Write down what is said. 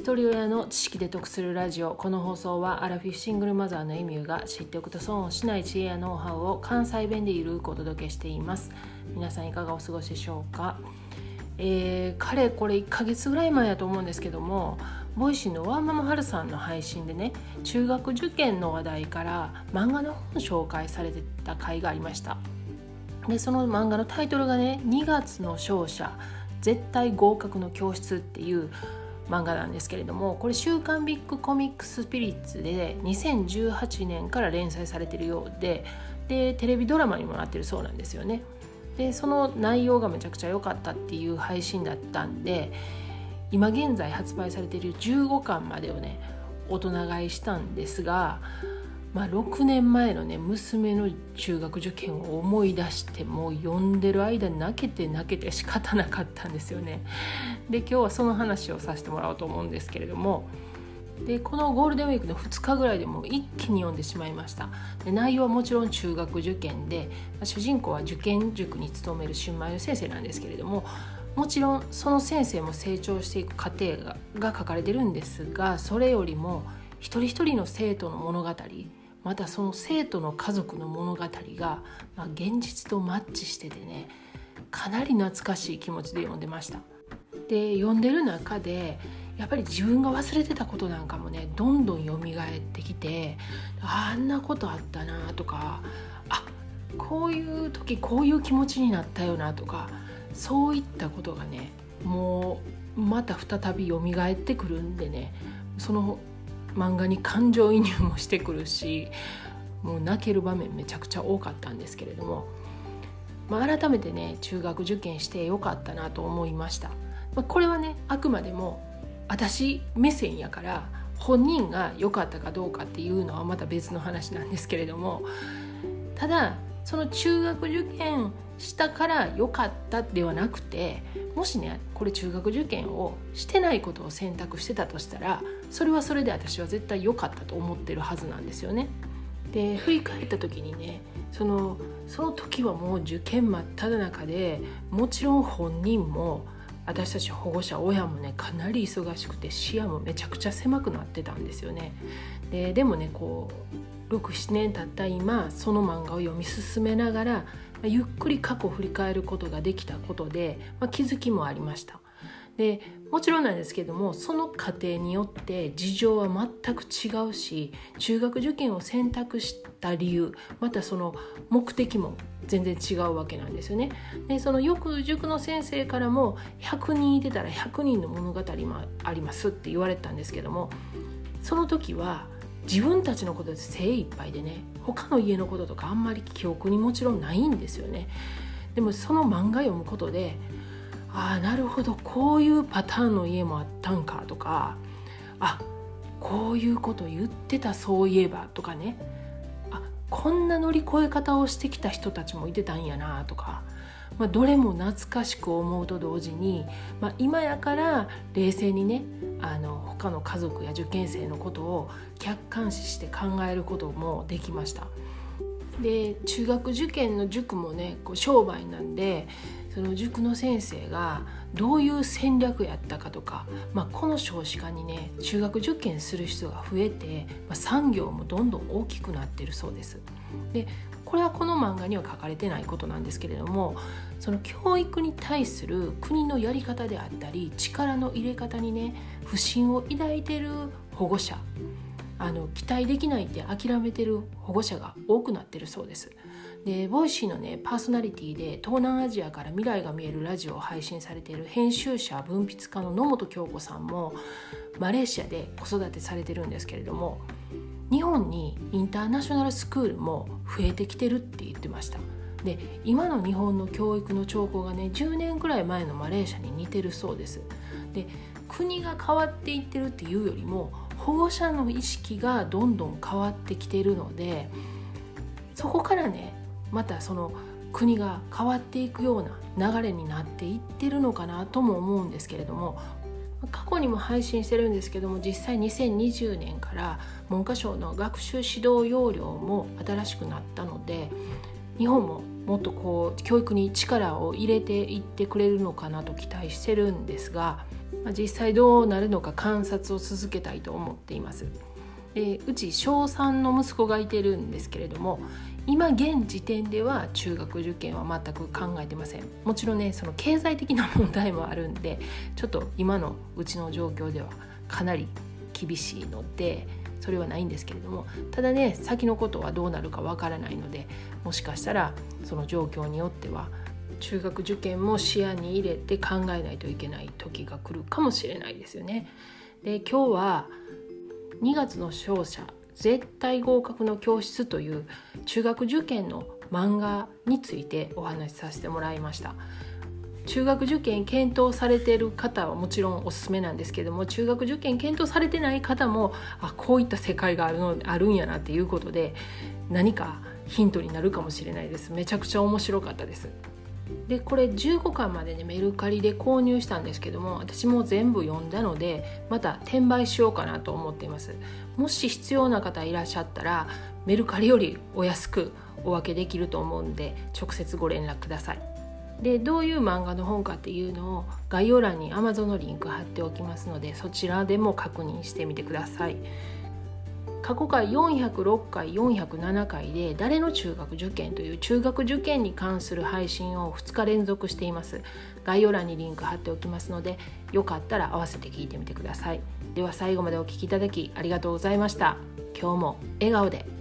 一人親の知識で得するラジオ。この放送はアラフィフシングルマザーのエミューが知っておくと損をしない知恵やノウハウを関西弁でゆるくお届けしています。皆さんいかがお過ごしでしょうか？えー、かれこれ1ヶ月ぐらい前やと思うんですけども Voicy のワーママハルさんの配信でね中学受験の話題から漫画の本紹介されてた回がありました。でその漫画のタイトルがね「2月の勝者絶対合格の教室」っていう漫画なんですけれどもこれ「週刊ビッグコミックスピリッツ」で2018年から連載されてるようででテレビドラマにもなってるそうなんですよね。でその内容がめちゃくちゃ良かったっていう配信だったんで今現在発売されている15巻までをね大人買いしたんですがまあ、6年前のね娘の中学受験を思い出してもう読んでる間泣けて泣けて仕方なかったんですよね。で今日はその話をさせてもらおうと思うんですけれどもでこのゴールデンウィークの2日ぐらいでもう一気に読んでしまいましたで内容はもちろん中学受験で主人公は受験塾に勤める新米の先生なんですけれどももちろんその先生も成長していく過程がが書かれてるんですがそれよりも一人一人の生徒の物語またその生徒の家族の物語が、まあ、現実とマッチしててねかなり懐かしい気持ちで読んでました。で読んでる中でやっぱり自分が忘れてたことなんかもねどんどん蘇ってきてあんなことあったなとかあこういう時こういう気持ちになったよなとかそういったことがねもうまた再び蘇ってくるんでねその漫画に感情移入もしてくるしもう泣ける場面めちゃくちゃ多かったんですけれども、まあ、改めてね中学受験してよかったなと思いました、まあ、これはねあくまでも私目線やから本人が良かったかどうかっていうのはまた別の話なんですけれどもただその中学受験したから良かったではなくてもしねこれ中学受験をしてないことを選択してたとしたらそれはそれで私は絶対良かったと思ってるはずなんですよね。で振り返った時にねそのその時はもう受験真っ只中でもちろん本人も私たち保護者親もねかなり忙しくて視野もめちゃくちゃ狭くなってたんですよね。ででもねこう67年経った今その漫画を読み進めながらゆっくり過去を振り返ることができたことで、まあ、気づきもありました。でもちろんなんですけどもその過程によって事情は全く違うし中学受験を選択した理由またその目的も全然違うわけなんですよね。でそのよく塾の先生からも100人いてたら100人の物語もありますって言われたんですけどもその時は自分たちのことで精一杯でね他の家のこととかあんまり記憶にもちろんないんですよね。でもその漫画読むことでああなるほどこういうパターンの家もあったんかとかあこういうこと言ってたそういえばとかね。あこんな乗り越え方をしてきた人たちもいてたんやなとか。まあ、どれも懐かしく思うと同時に、まあ、今やから冷静にねあの他の家族や受験生のことを客観視して考えることもできました。で中学受験の塾もねこう商売なんでその塾の先生がどういう戦略やったかとか、まあ、この少子化にね中学受験する人が増えて、まあ、産業もどんどん大きくなってるそうです。でこれはこの漫画には書かれてないことなんですけれどもその教育に対する国のやり方であったり力の入れ方にね不信を抱いてる保護者あの期待できないって諦めてる保護者が多くなってるそうです。で Voicy のねパーソナリティで東南アジアから未来が見えるラジオを配信されている編集者文筆家の野本響子さんもマレーシアで子育てされてるんですけれども日本にインターナショナルスクールも増えてきてるって言ってました。で今の日本の教育の兆候がね10年くらい前のマレーシアに似てるそうです。で国が変わっていってるっていうよりも保護者の意識がどんどん変わってきてるのでそこからねまたその国が変わっていくような流れになっていってるのかなとも思うんですけれども過去にも配信してるんですけども実際2020年から文科省の学習指導要領も新しくなったので日本ももっとこう教育に力を入れていってくれるのかなと期待してるんですがま、実際どうなるのか観察を続けたいと思っています。でうち小3の息子がいてるんですけれども今現時点では中学受験は全く考えてませんもちろんねその経済的な問題もあるんでちょっと今のうちの状況ではかなり厳しいのでそれはないんですけれどもただね先のことはどうなるかわからないのでもしかしたらその状況によっては中学受験も視野に入れて考えないといけない時が来るかもしれないですよね。で今日は2月の勝者絶対合格の教室という中学受験の漫画についてお話しさせてもらいました。中学受験検討されている方はもちろんおすすめなんですけども中学受験検討されてない方もあこういった世界があるのあるんやなっていうことで何かヒントになるかもしれないです。めちゃくちゃ面白かったです。でこれ15巻までねメルカリで購入したんですけども私も全部読んだのでまた転売しようかなと思っていますもし必要な方いらっしゃったらメルカリよりお安くお分けできると思うんで直接ご連絡くださいでどういう漫画の本かっていうのを概要欄に Amazon のリンク貼っておきますのでそちらでも確認してみてください。過去回406回407回で誰の中学受験という中学受験に関する配信を2日連続しています。概要欄にリンク貼っておきますのでよかったら合わせて聞いてみてください。では最後までお聴きいただきありがとうございました。今日も笑顔で。